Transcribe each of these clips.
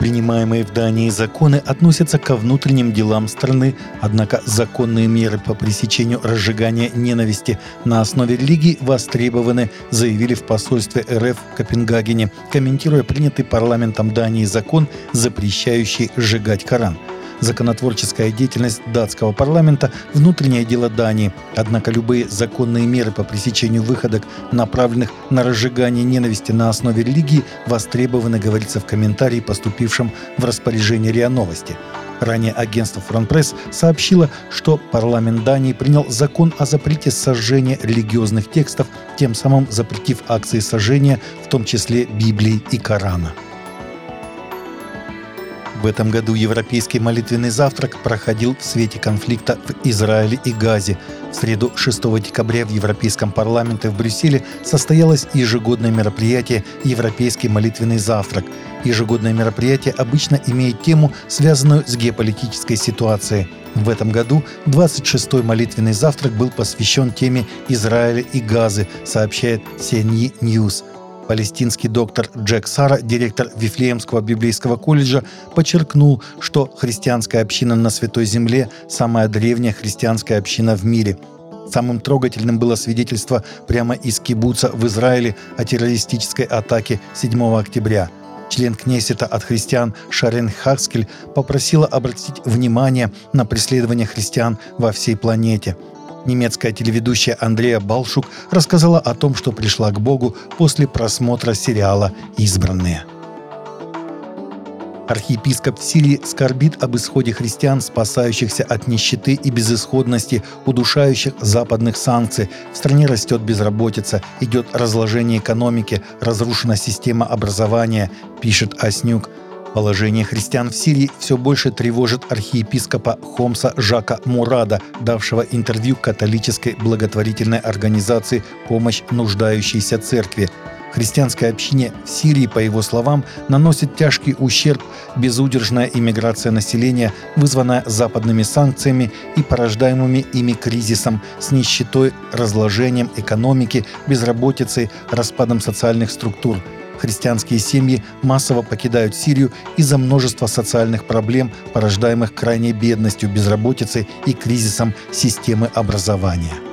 Принимаемые в Дании законы относятся ко внутренним делам страны, однако законные меры по пресечению разжигания ненависти на основе религии востребованы, заявили в посольстве РФ в Копенгагене, комментируя принятый парламентом Дании закон, запрещающий сжигать Коран – законотворческая деятельность датского парламента – внутреннее дело Дании. Однако любые законные меры по пресечению выходок, направленных на разжигание ненависти на основе религии, востребованы, говорится в комментарии, поступившем в распоряжение РИА Новости. Ранее агентство «Фронтпресс» сообщило, что парламент Дании принял закон о запрете сожжения религиозных текстов, тем самым запретив акции сожжения, в том числе Библии и Корана. В этом году Европейский молитвенный завтрак проходил в свете конфликта в Израиле и Газе. В среду 6 декабря в Европейском парламенте в Брюсселе состоялось ежегодное мероприятие «Европейский молитвенный завтрак». Ежегодное мероприятие обычно имеет тему, связанную с геополитической ситуацией. В этом году 26-й молитвенный завтрак был посвящен теме Израиля и Газы, сообщает CNE News. Палестинский доктор Джек Сара, директор Вифлеемского библейского колледжа, подчеркнул, что христианская община на Святой Земле – самая древняя христианская община в мире. Самым трогательным было свидетельство прямо из кибуца в Израиле о террористической атаке 7 октября – член Кнессета от христиан Шарен Хаскель попросила обратить внимание на преследование христиан во всей планете – Немецкая телеведущая Андрея Балшук рассказала о том, что пришла к Богу после просмотра сериала «Избранные». Архиепископ Сирии скорбит об исходе христиан, спасающихся от нищеты и безысходности, удушающих западных санкций. В стране растет безработица, идет разложение экономики, разрушена система образования, пишет Аснюк. Положение христиан в Сирии все больше тревожит архиепископа Хомса Жака Мурада, давшего интервью католической благотворительной организации «Помощь нуждающейся церкви». Христианской общине в Сирии, по его словам, наносит тяжкий ущерб безудержная иммиграция населения, вызванная западными санкциями и порождаемыми ими кризисом с нищетой, разложением экономики, безработицей, распадом социальных структур – христианские семьи массово покидают Сирию из-за множества социальных проблем, порождаемых крайней бедностью, безработицей и кризисом системы образования.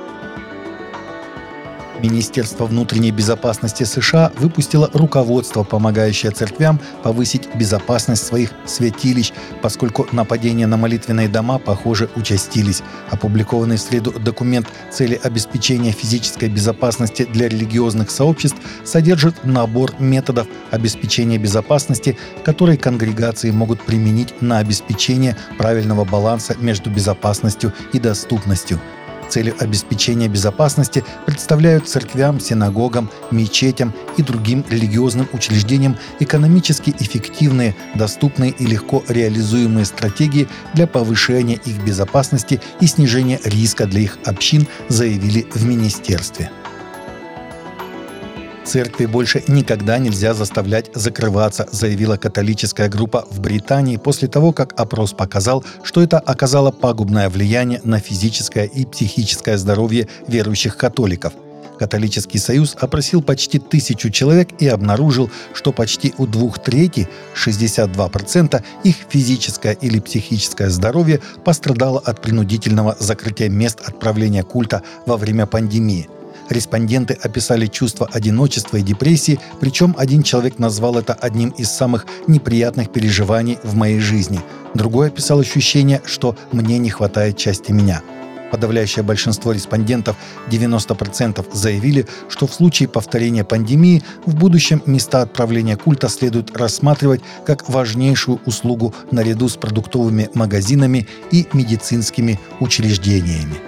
Министерство внутренней безопасности США выпустило руководство, помогающее церквям повысить безопасность своих святилищ, поскольку нападения на молитвенные дома, похоже, участились. Опубликованный в среду документ «Цели обеспечения физической безопасности для религиозных сообществ» содержит набор методов обеспечения безопасности, которые конгрегации могут применить на обеспечение правильного баланса между безопасностью и доступностью – целью обеспечения безопасности представляют церквям, синагогам, мечетям и другим религиозным учреждениям экономически эффективные, доступные и легко реализуемые стратегии для повышения их безопасности и снижения риска для их общин, заявили в министерстве. Церкви больше никогда нельзя заставлять закрываться, заявила католическая группа в Британии после того, как опрос показал, что это оказало пагубное влияние на физическое и психическое здоровье верующих католиков – Католический союз опросил почти тысячу человек и обнаружил, что почти у двух трети, 62%, их физическое или психическое здоровье пострадало от принудительного закрытия мест отправления культа во время пандемии – Респонденты описали чувство одиночества и депрессии, причем один человек назвал это одним из самых неприятных переживаний в моей жизни. Другой описал ощущение, что «мне не хватает части меня». Подавляющее большинство респондентов, 90%, заявили, что в случае повторения пандемии в будущем места отправления культа следует рассматривать как важнейшую услугу наряду с продуктовыми магазинами и медицинскими учреждениями.